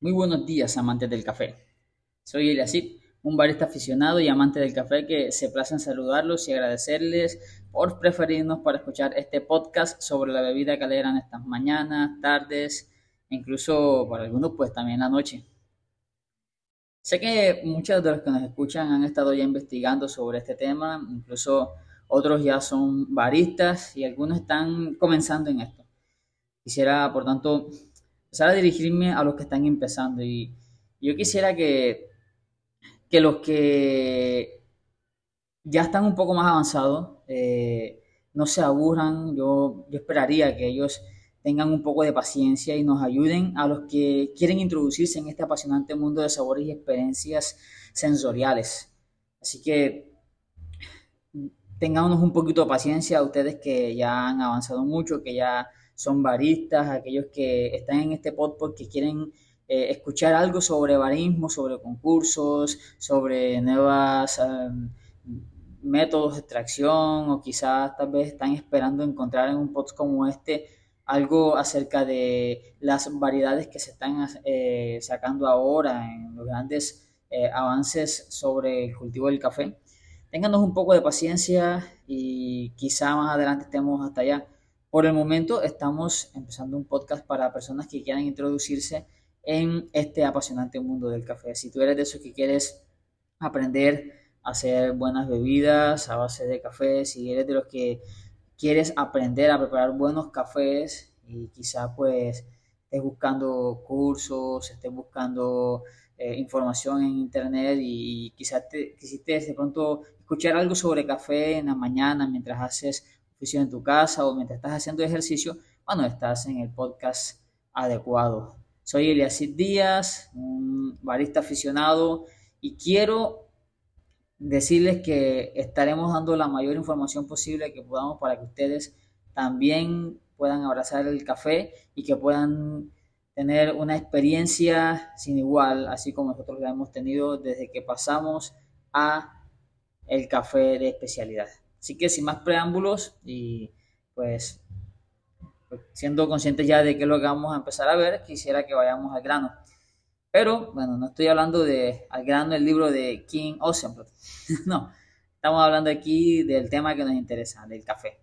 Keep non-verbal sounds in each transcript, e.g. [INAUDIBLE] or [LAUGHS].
Muy buenos días, amantes del café. Soy Eliasip, un barista aficionado y amante del café que se place en saludarlos y agradecerles por preferirnos para escuchar este podcast sobre la bebida que alegran estas mañanas, tardes, incluso para algunos pues también la noche. Sé que muchos de los que nos escuchan han estado ya investigando sobre este tema, incluso otros ya son baristas y algunos están comenzando en esto. Quisiera, por tanto, empezar a dirigirme a los que están empezando. Y yo quisiera que, que los que ya están un poco más avanzados eh, no se aburran. Yo, yo esperaría que ellos tengan un poco de paciencia y nos ayuden a los que quieren introducirse en este apasionante mundo de sabores y experiencias sensoriales. Así que tengámonos un poquito de paciencia a ustedes que ya han avanzado mucho, que ya son baristas, aquellos que están en este podcast que quieren eh, escuchar algo sobre barismo, sobre concursos, sobre nuevas em, métodos de extracción o quizás tal vez están esperando encontrar en un podcast como este algo acerca de las variedades que se están eh, sacando ahora en los grandes eh, avances sobre el cultivo del café. Ténganos un poco de paciencia y quizá más adelante estemos hasta allá. Por el momento estamos empezando un podcast para personas que quieran introducirse en este apasionante mundo del café. Si tú eres de esos que quieres aprender a hacer buenas bebidas a base de café, si eres de los que quieres aprender a preparar buenos cafés y quizá pues estés buscando cursos, estés buscando eh, información en internet y, quizás te, quisiste de pronto escuchar algo sobre café en la mañana mientras haces en tu casa o mientras estás haciendo ejercicio, bueno, estás en el podcast adecuado. Soy Eliasid Díaz, un barista aficionado y quiero decirles que estaremos dando la mayor información posible que podamos para que ustedes también puedan abrazar el café y que puedan tener una experiencia sin igual, así como nosotros la hemos tenido desde que pasamos a el café de especialidad. Así que sin más preámbulos y pues, siendo conscientes ya de qué es lo que vamos a empezar a ver, quisiera que vayamos al grano. Pero bueno, no estoy hablando de al grano el libro de King Osenblad. [LAUGHS] no, estamos hablando aquí del tema que nos interesa, del café.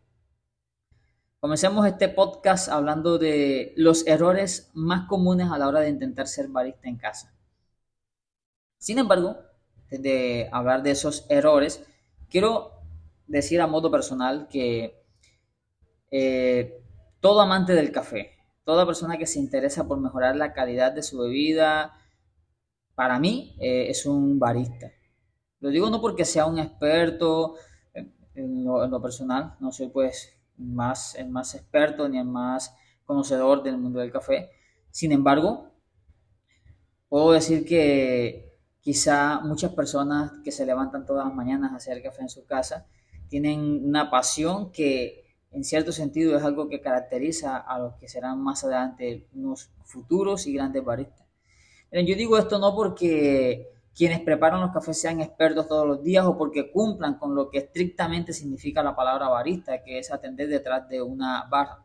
Comencemos este podcast hablando de los errores más comunes a la hora de intentar ser barista en casa. Sin embargo, de hablar de esos errores, quiero decir a modo personal que eh, todo amante del café, toda persona que se interesa por mejorar la calidad de su bebida, para mí eh, es un barista. Lo digo no porque sea un experto en, lo, personal, no soy pues más, el más experto ni el más conocedor del mundo del café. Sin embargo, puedo decir que quizá muchas personas que se levantan todas las mañanas a hacer café en su casa tienen una pasión que en cierto sentido es algo que caracteriza a los que serán más adelante unos futuros y grandes baristas. yo digo esto no porque quienes preparan los cafés sean expertos todos los días o porque cumplan con lo que estrictamente significa la palabra barista, que es atender detrás de una barra.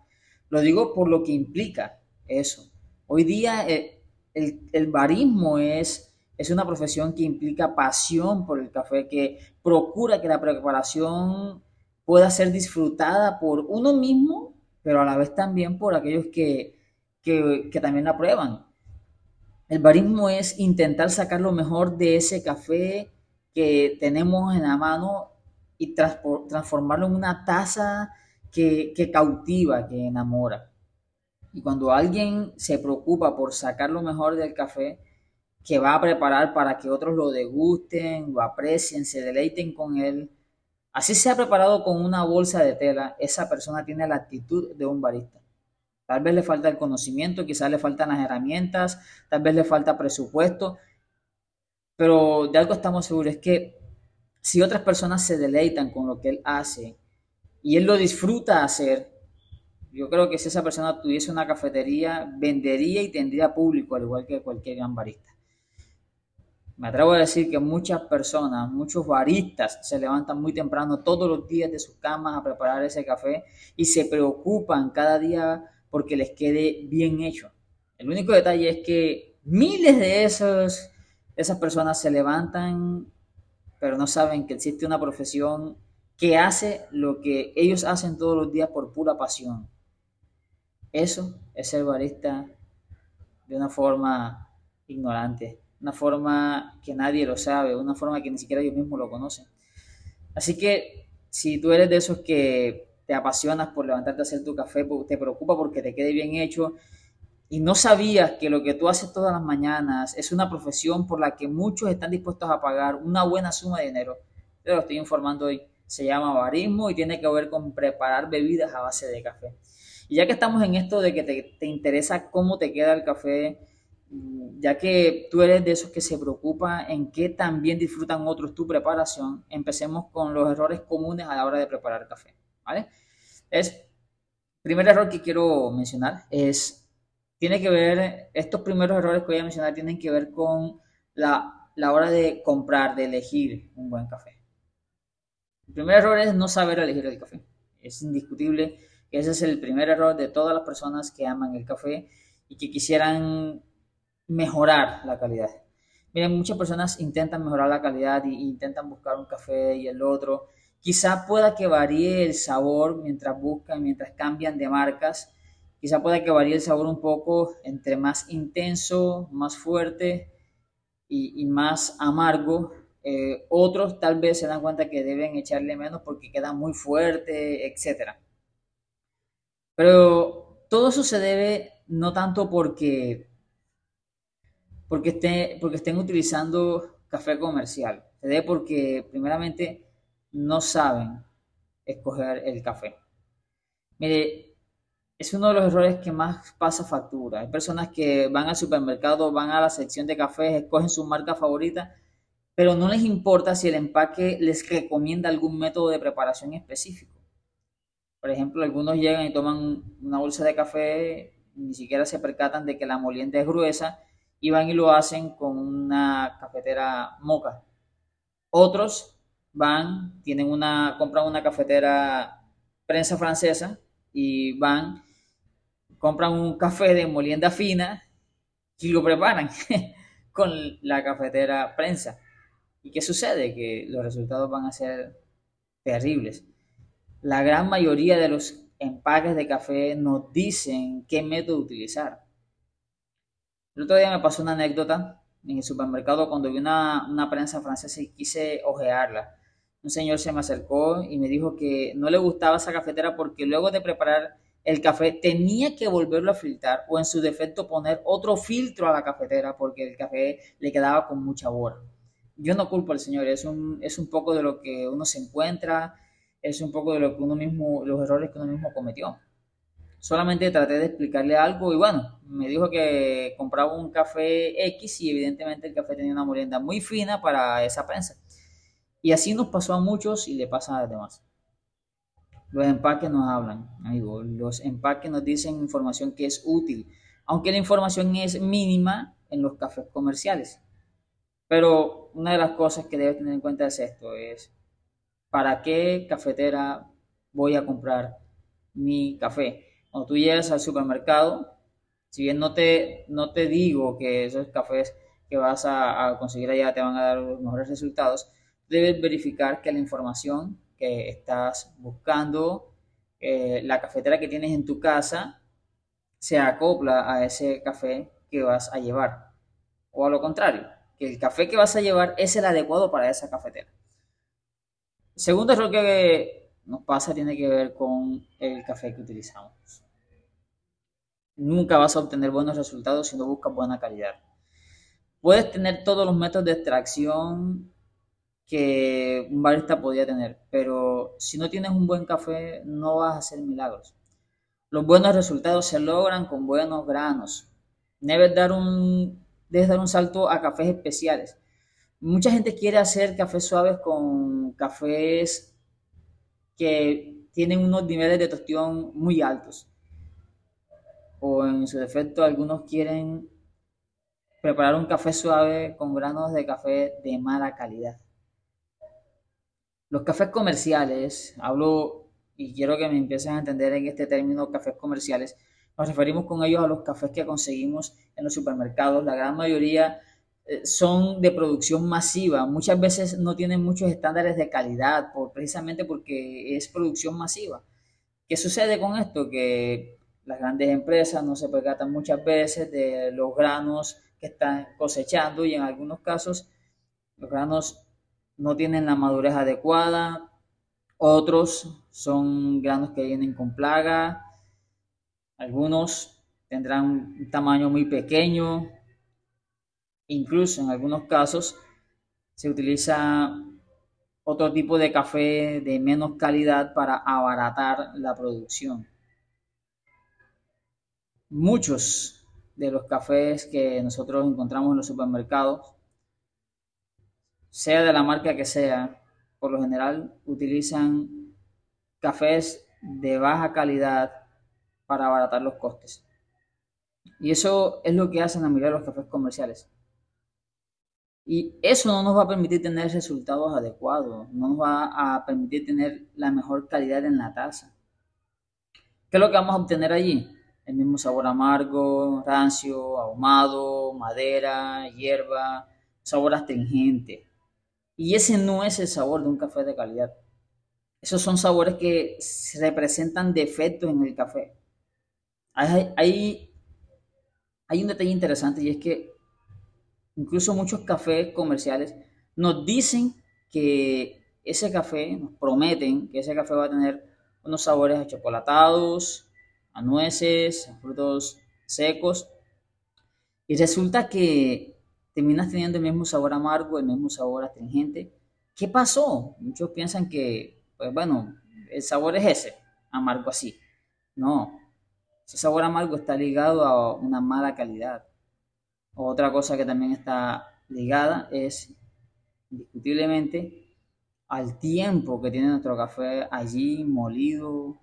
Lo digo por lo que implica eso. Hoy día eh, el, el barismo es es una profesión que implica pasión por el café, que procura que la preparación pueda ser disfrutada por uno mismo, pero a la vez también por aquellos que, también la prueban. El barismo es intentar sacar lo mejor de ese café que tenemos en la mano y transformarlo en una taza que, que cautiva, que enamora. Y cuando alguien se preocupa por sacar lo mejor del café, que va a preparar para que otros lo degusten, lo aprecien, se deleiten con él. Así se ha preparado con una bolsa de tela, esa persona tiene la actitud de un barista. Tal vez le falta el conocimiento, quizás le faltan las herramientas, tal vez le falta presupuesto, pero de algo estamos seguros, es que si otras personas se deleitan con lo que él hace y él lo disfruta hacer, yo creo que si esa persona tuviese una cafetería, vendería y tendría público, al igual que cualquier gran barista. Me atrevo a decir que muchas personas, muchos baristas se levantan muy temprano todos los días de sus camas a preparar ese café y se preocupan cada día porque les quede bien hecho. El único detalle es que miles de esos, esas personas se levantan, pero no saben que existe una profesión que hace lo que ellos hacen todos los días por pura pasión. Eso es ser barista de una forma ignorante, una forma que nadie lo sabe, una forma que ni siquiera ellos mismos lo conocen. Así que si tú eres de esos que te apasionas por levantarte a hacer tu café, te preocupa porque te quede bien hecho y no sabías que lo que tú haces todas las mañanas es una profesión por la que muchos están dispuestos a pagar una buena suma de dinero, te lo estoy informando hoy. Se llama barismo y tiene que ver con preparar bebidas a base de café. Y ya que estamos en esto de que te, te interesa cómo te queda el café, ya que tú eres de esos que se preocupa en qué también disfrutan otros tu preparación, empecemos con los errores comunes a la hora de preparar café, ¿vale? Es, primer error que quiero mencionar es, tiene que ver, estos primeros errores que voy a mencionar tienen que ver con la, la hora de comprar, de elegir un buen café. El primer error es no saber elegir el café. Es indiscutible que ese es el primer error de todas las personas que aman el café y que quisieran mejorar la calidad. Miren, muchas personas intentan mejorar la calidad e intentan buscar un café y el otro. Quizá pueda que varíe el sabor mientras buscan, mientras cambian de marcas. Quizá pueda que varíe el sabor un poco entre más intenso, más fuerte y, más amargo. Eh, otros tal vez se dan cuenta que deben echarle menos porque queda muy fuerte, etc. Pero todo eso se debe no tanto porque porque, esté, porque estén utilizando café comercial. Se debe porque, primeramente, no saben escoger el café. Mire, es uno de los errores que más pasa factura. Hay personas que van al supermercado, van a la sección de cafés, escogen su marca favorita, pero no les importa si el empaque les recomienda algún método de preparación específico. Por ejemplo, algunos llegan y toman una bolsa de café, ni siquiera se percatan de que la molienda es gruesa y van y lo hacen con una cafetera moca. Otros van, tienen una, compran una cafetera prensa francesa y van, compran un café de molienda fina y lo preparan [LAUGHS] con la cafetera prensa. ¿Y qué sucede? Que los resultados van a ser terribles. La gran mayoría de los empaques de café nos dicen qué método utilizar. El otro día me pasó una anécdota en el supermercado cuando vi una, prensa francesa y quise ojearla. Un señor se me acercó y me dijo que no le gustaba esa cafetera porque luego de preparar el café tenía que volverlo a filtrar o en su defecto poner otro filtro a la cafetera porque el café le quedaba con mucha bora. Yo no culpo al señor, es un, es un poco de lo que uno se encuentra, es un poco de lo que uno mismo, los errores que uno mismo cometió solamente traté de explicarle algo y bueno, me dijo que compraba un café X y evidentemente el café tenía una molienda muy fina para esa prensa. Y así nos pasó a muchos y le pasa a los demás. Los empaques nos hablan, amigos. Los empaques nos dicen información que es útil, aunque la información es mínima en los cafés comerciales. Pero una de las cosas que debes tener en cuenta es esto, es ¿para qué cafetera voy a comprar mi café? Cuando tú llegas al supermercado, si bien no te, no te digo que esos cafés que vas a, conseguir allá te van a dar los mejores resultados, debes verificar que la información que estás buscando, eh, la cafetera que tienes en tu casa, se acopla a ese café que vas a llevar. O a lo contrario, que el café que vas a llevar es el adecuado para esa cafetera. Segundo error que nos pasa tiene que ver con el café que utilizamos. Nunca vas a obtener buenos resultados si no buscas buena calidad. Puedes tener todos los métodos de extracción que un barista podría tener, pero si no tienes un buen café no vas a hacer milagros. Los buenos resultados se logran con buenos granos. Debes dar un, debes dar un salto a cafés especiales. Mucha gente quiere hacer cafés suaves con cafés que tienen unos niveles de tostión muy altos. O en su defecto, algunos quieren preparar un café suave con granos de café de mala calidad. Los cafés comerciales, hablo y quiero que me empiecen a entender en este término cafés comerciales, Nos referimos con ellos a los cafés que conseguimos en los supermercados. La gran mayoría son de producción masiva. Muchas veces no tienen muchos estándares de calidad, por, precisamente porque es producción masiva. ¿Qué sucede con esto? Que las grandes empresas no se percatan muchas veces de los granos que están cosechando y en algunos casos los granos no tienen la madurez adecuada, otros son granos que vienen con plaga, algunos tendrán un tamaño muy pequeño, incluso en algunos casos se utiliza otro tipo de café de menos calidad para abaratar la producción. Muchos de los cafés que nosotros encontramos en los supermercados, sea de la marca que sea, por lo general utilizan cafés de baja calidad para abaratar los costes. Y eso es lo que hacen la mayoría de los cafés comerciales. Y eso no nos va a permitir tener resultados adecuados, no nos va a permitir tener la mejor calidad en la taza. ¿Qué es lo que vamos a obtener allí? El mismo sabor amargo, rancio, ahumado, madera, hierba, sabor astringente. Y ese no es el sabor de un café de calidad. Esos son sabores que representan defectos en el café. Hay, hay, un detalle interesante y es que incluso muchos cafés comerciales nos dicen que ese café, nos prometen que ese café va a tener unos sabores a chocolatados, a nueces, a frutos secos. Y resulta que terminas teniendo el mismo sabor amargo, el mismo sabor astringente. ¿Qué pasó? Muchos piensan que, pues bueno, el sabor es ese, amargo así. No, ese sabor amargo está ligado a una mala calidad. Otra cosa que también está ligada es indiscutiblemente al tiempo que tiene nuestro café allí molido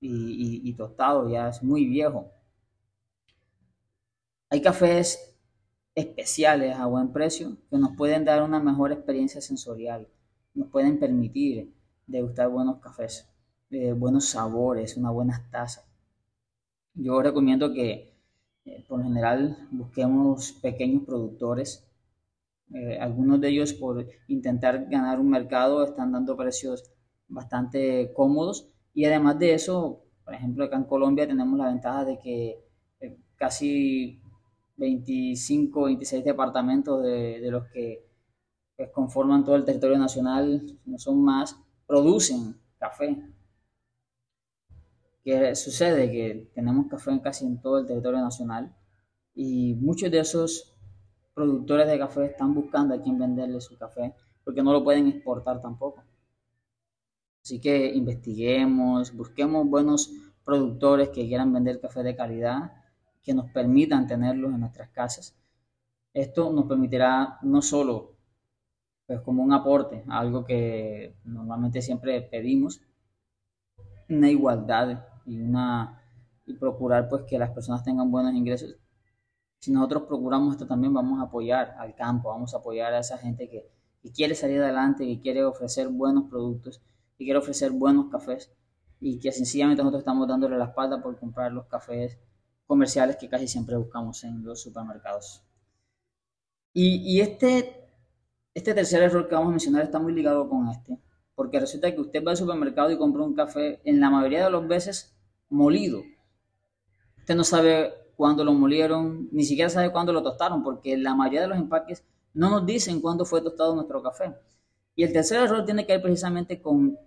y, tostado, ya es muy viejo. Hay cafés especiales a buen precio que nos pueden dar una mejor experiencia sensorial, nos pueden permitir degustar buenos cafés, eh, buenos sabores, unas buenas tazas. Yo recomiendo que eh, por general busquemos pequeños productores. Eh, algunos de ellos por intentar ganar un mercado están dando precios bastante cómodos y además de eso, por ejemplo, acá en Colombia tenemos la ventaja de que eh, casi 25, 26 departamentos de, de los que pues, conforman todo el territorio nacional, no son más, producen café. ¿Qué sucede? Que tenemos café casi en todo el territorio nacional y muchos de esos productores de café están buscando a quién venderle su café porque no lo pueden exportar tampoco. Así que investiguemos, busquemos buenos productores que quieran vender café de calidad, que nos permitan tenerlos en nuestras casas. Esto nos permitirá no solo pues, como un aporte, algo que normalmente siempre pedimos, una igualdad y, una, y procurar pues que las personas tengan buenos ingresos. Si nosotros procuramos esto también vamos a apoyar al campo, vamos a apoyar a esa gente que, que quiere salir adelante, que quiere ofrecer buenos productos, que quiere ofrecer buenos cafés y que sencillamente nosotros estamos dándole la espalda por comprar los cafés comerciales que casi siempre buscamos en los supermercados. Y, y este, este tercer error que vamos a mencionar está muy ligado con este porque resulta que usted va al supermercado y compra un café en la mayoría de las veces molido. Usted no sabe cuándo lo molieron, ni siquiera sabe cuándo lo tostaron, porque la mayoría de los empaques no nos dicen cuándo fue tostado nuestro café. Y el tercer error tiene que ver precisamente con,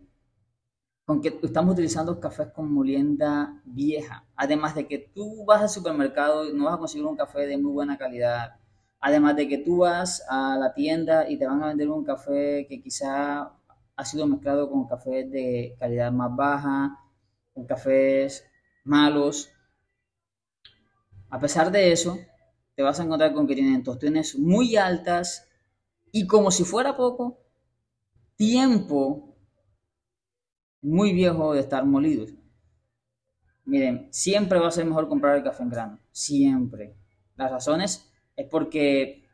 con que estamos utilizando cafés con molienda vieja. Además de que tú vas al supermercado y no vas a conseguir un café de muy buena calidad. Además de que tú vas a la tienda y te van a vender un café que quizá ha sido mezclado con cafés de calidad más baja, con cafés malos. A pesar de eso, te vas a encontrar con que tienen tostones muy altas y como si fuera poco, tiempo muy viejo de estar molidos. Miren, siempre va a ser mejor comprar el café en grano, siempre. Las razones es porque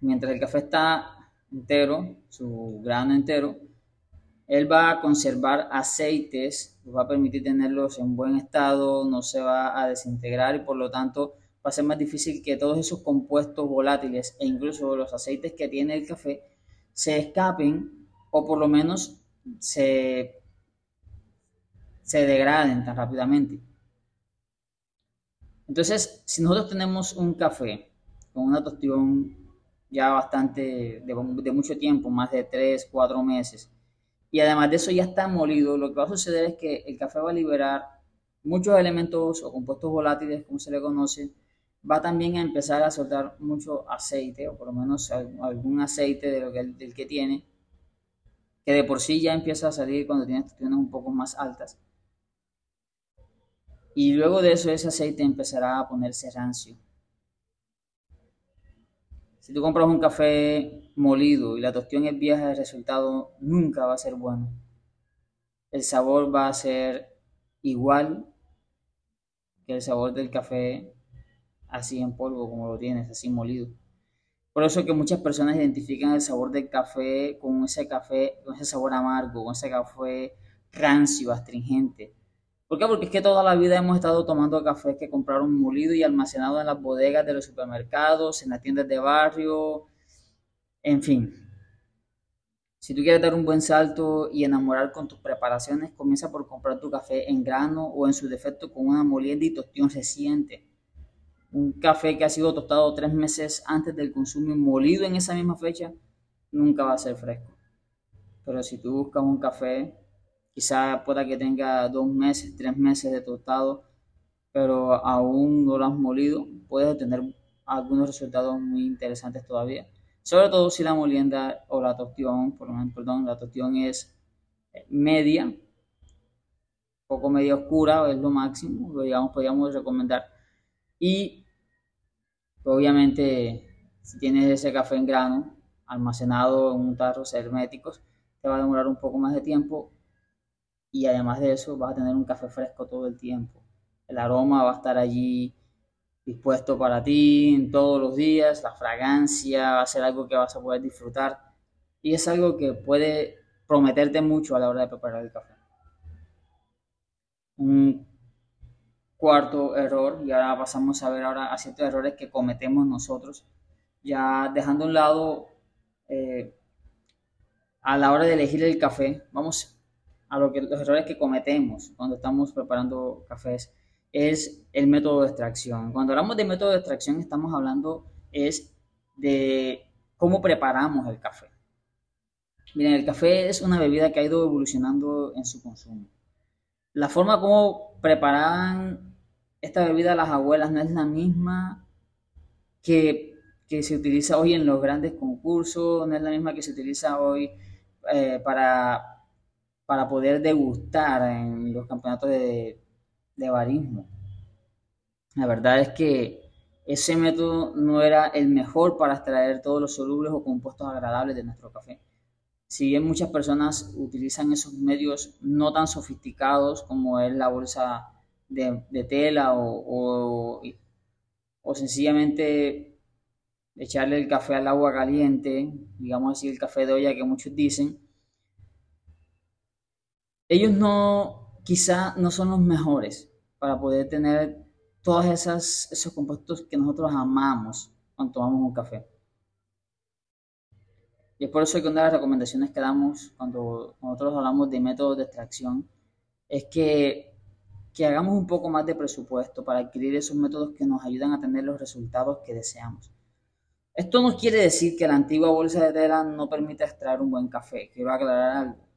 mientras el café está entero, su grano entero, Él va a conservar aceites, va a permitir tenerlos en buen estado, no se va a desintegrar y por lo tanto va a ser más difícil que todos esos compuestos volátiles e incluso los aceites que tiene el café se escapen o por lo menos se, se degraden tan rápidamente. Entonces, si nosotros tenemos un café con una tostión ya bastante, de, mucho tiempo, más de 3, 4 meses, y además de eso ya está molido, lo que va a suceder es que el café va a liberar muchos elementos o compuestos volátiles, como se le conoce, va también a empezar a soltar mucho aceite, o por lo menos algún aceite de lo que, del que tiene, que de por sí ya empieza a salir cuando tiene tostiones un poco más altas. Y luego de eso ese aceite empezará a ponerse rancio. Si tú compras un café molido y la tostión es vieja, el resultado nunca va a ser bueno. El sabor va a ser igual que el sabor del café así en polvo como lo tienes, así molido. Por eso que muchas personas identifican el sabor del café con ese café, con ese sabor amargo, con ese café rancio, astringente. ¿Por qué? Porque es que toda la vida hemos estado tomando café que compraron molido y almacenado en las bodegas de los supermercados, en las tiendas de barrio, en fin. Si tú quieres dar un buen salto y enamorar con tus preparaciones, comienza por comprar tu café en grano o en su defecto con una molienda y tostión reciente. Un café que ha sido tostado tres meses antes del consumo y molido en esa misma fecha, nunca va a ser fresco. Pero si tú buscas un café Quizá pueda que tenga dos meses, tres meses de tostado, pero aún no lo has molido, puedes obtener algunos resultados muy interesantes todavía. Sobre todo si la molienda o la tostión, por lo menos, perdón, la tostión es media, poco media oscura, es lo máximo, lo digamos, podríamos recomendar. Y obviamente, si tienes ese café en grano, almacenado en un tarros herméticos, te va a demorar un poco más de tiempo y además de eso vas a tener un café fresco todo el tiempo. El aroma va a estar allí dispuesto para ti todos los días, la fragancia va a ser algo que vas a poder disfrutar y es algo que puede prometerte mucho a la hora de preparar el café. Un cuarto error, y ahora pasamos a ver ahora a ciertos errores que cometemos nosotros, ya dejando a un lado eh, a la hora de elegir el café, vamos a lo que, los errores que cometemos cuando estamos preparando cafés es el método de extracción. Cuando hablamos de método de extracción estamos hablando es de cómo preparamos el café. Miren, el café es una bebida que ha ido evolucionando en su consumo. La forma como preparaban esta bebida las abuelas no es la misma que, que se utiliza hoy en los grandes concursos, no es la misma que se utiliza hoy eh, para para poder degustar en los campeonatos de, de barismo. La verdad es que ese método no era el mejor para extraer todos los solubles o compuestos agradables de nuestro café. Si bien muchas personas utilizan esos medios no tan sofisticados como es la bolsa de, tela o, o, sencillamente echarle el café al agua caliente, digamos así el café de olla que muchos dicen, ellos no, quizá no son los mejores para poder tener todos esas, esos compuestos que nosotros amamos cuando tomamos un café. Y es por eso que una de las recomendaciones que damos cuando nosotros hablamos de métodos de extracción es que, que hagamos un poco más de presupuesto para adquirir esos métodos que nos ayudan a tener los resultados que deseamos. Esto no quiere decir que la antigua bolsa de tela no permita extraer un buen café. Quiero aclarar algo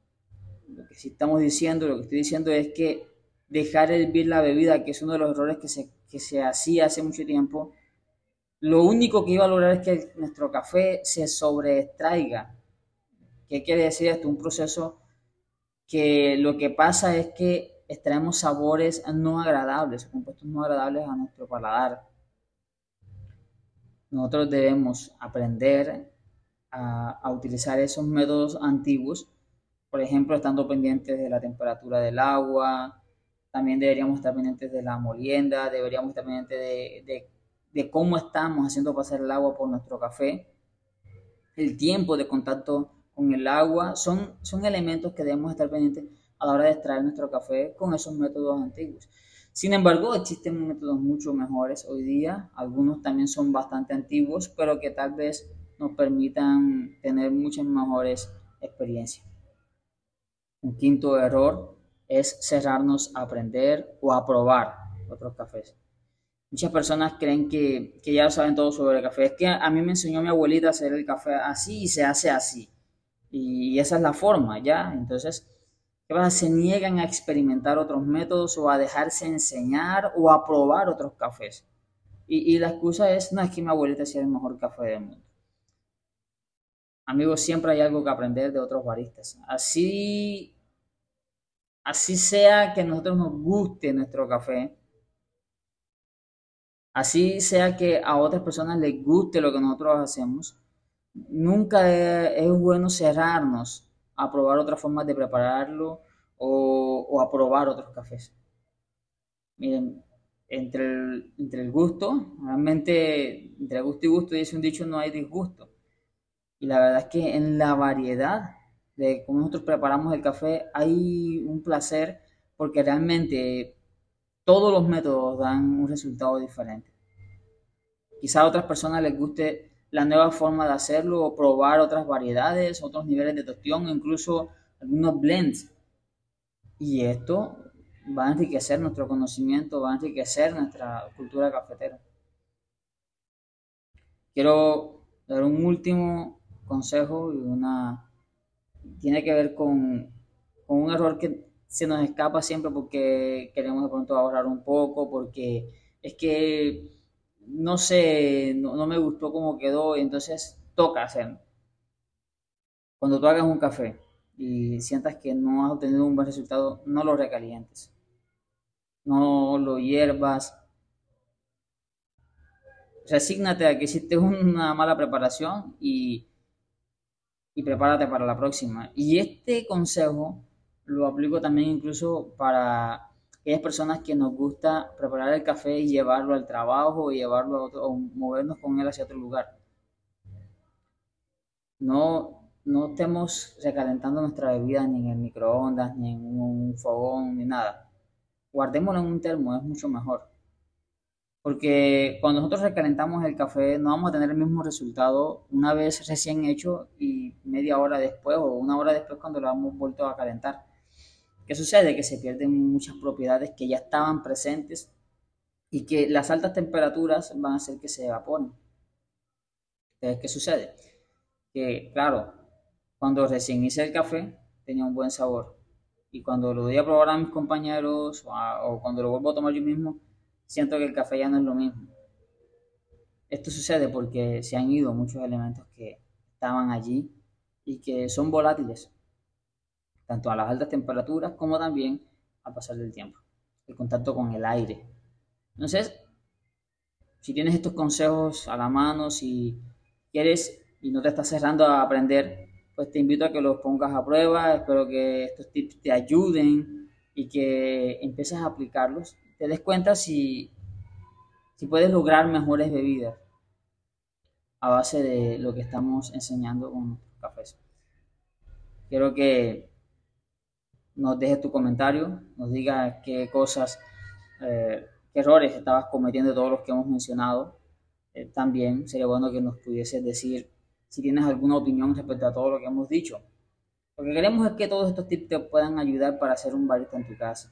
lo que estamos diciendo, lo que estoy diciendo es que dejar hervir la bebida, que es uno de los errores que se, que se hacía hace mucho tiempo, lo único que iba a lograr es que nuestro café se sobreextraiga. ¿Qué quiere decir esto? Un proceso que lo que pasa es que extraemos sabores no agradables, compuestos no agradables a nuestro paladar. Nosotros debemos aprender a utilizar esos métodos antiguos por ejemplo, estando pendientes de la temperatura del agua, también deberíamos estar pendientes de la molienda, deberíamos estar pendientes de, cómo estamos haciendo pasar el agua por nuestro café, el tiempo de contacto con el agua, son, son elementos que debemos estar pendientes a la hora de extraer nuestro café con esos métodos antiguos. Sin embargo, existen métodos mucho mejores hoy día, algunos también son bastante antiguos, pero que tal vez nos permitan tener muchas mejores experiencias. Un quinto error es cerrarnos a aprender o a probar otros cafés. Muchas personas creen que, que ya saben todo sobre el café. Es que a mí me enseñó mi abuelita a hacer el café así y se hace así. Y esa es la forma, ¿ya? Entonces, ¿qué pasa? Se niegan a experimentar otros métodos o a dejarse enseñar o a probar otros cafés. Y, y la excusa es, no, es que mi abuelita hacía el mejor café del mundo. Amigos, siempre hay algo que aprender de otros baristas. Así, así sea que a nosotros nos guste nuestro café, así sea que a otras personas les guste lo que nosotros hacemos, nunca es, bueno cerrarnos a probar otras formas de prepararlo o, a probar otros cafés. Miren, entre el, entre el gusto, realmente entre gusto y gusto dice un dicho no hay disgusto. Y la verdad es que en la variedad de cómo nosotros preparamos el café hay un placer porque realmente todos los métodos dan un resultado diferente. Quizá a otras personas les guste la nueva forma de hacerlo o probar otras variedades, otros niveles de tostión, incluso algunos blends. Y esto va a enriquecer nuestro conocimiento, va a enriquecer nuestra cultura cafetera. Quiero dar un último consejo y una tiene que ver con, un error que se nos escapa siempre porque queremos de pronto ahorrar un poco, porque es que no sé, no, me gustó cómo quedó y entonces toca hacerlo. Cuando tú hagas un café y sientas que no has obtenido un buen resultado, no lo recalientes. No lo hierbas. Resígnate a que hiciste una mala preparación y y prepárate para la próxima. Y este consejo lo aplico también incluso para aquellas personas que nos gusta preparar el café y llevarlo al trabajo llevarlo a otro, o movernos con él hacia otro lugar. No, no estemos recalentando nuestra bebida ni en el microondas, ni en un fogón, ni nada. Guardémoslo en un termo, es mucho mejor. Porque cuando nosotros recalentamos el café no vamos a tener el mismo resultado una vez recién hecho y media hora después o una hora después cuando lo hemos vuelto a calentar. ¿Qué sucede? Que se pierden muchas propiedades que ya estaban presentes y que las altas temperaturas van a hacer que se evaporen. Entonces, ¿qué sucede? Que, claro, cuando recién hice el café tenía un buen sabor y cuando lo doy a probar a mis compañeros o cuando lo vuelvo a tomar yo mismo, siento que el café ya no es lo mismo. Esto sucede porque se han ido muchos elementos que estaban allí y que son volátiles, tanto a las altas temperaturas como también al pasar del tiempo, el contacto con el aire. Entonces, si tienes estos consejos a la mano, si quieres y no te estás cerrando a aprender, pues te invito a que los pongas a prueba. Espero que estos tips te ayuden y que empieces a aplicarlos te des cuenta si, si puedes lograr mejores bebidas a base de lo que estamos enseñando con cafés. Quiero que nos dejes tu comentario, nos digas qué cosas, eh, qué errores estabas cometiendo todos los que hemos mencionado. Eh, también sería bueno que nos pudieses decir si tienes alguna opinión respecto a todo lo que hemos dicho. Lo que queremos es que todos estos tips te puedan ayudar para hacer un barista en tu casa.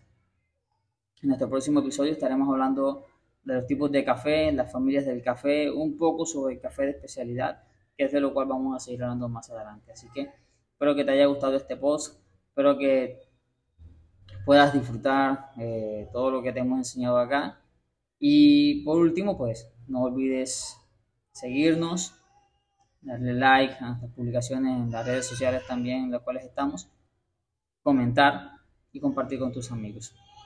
En nuestro próximo episodio estaremos hablando de los tipos de café, las familias del café, un poco sobre el café de especialidad, que es de lo cual vamos a seguir hablando más adelante. Así que espero que te haya gustado este post, espero que puedas disfrutar eh, todo lo que te hemos enseñado acá. Y por último, pues no olvides seguirnos, darle like a nuestras publicaciones en las redes sociales también en las cuales estamos, comentar y compartir con tus amigos.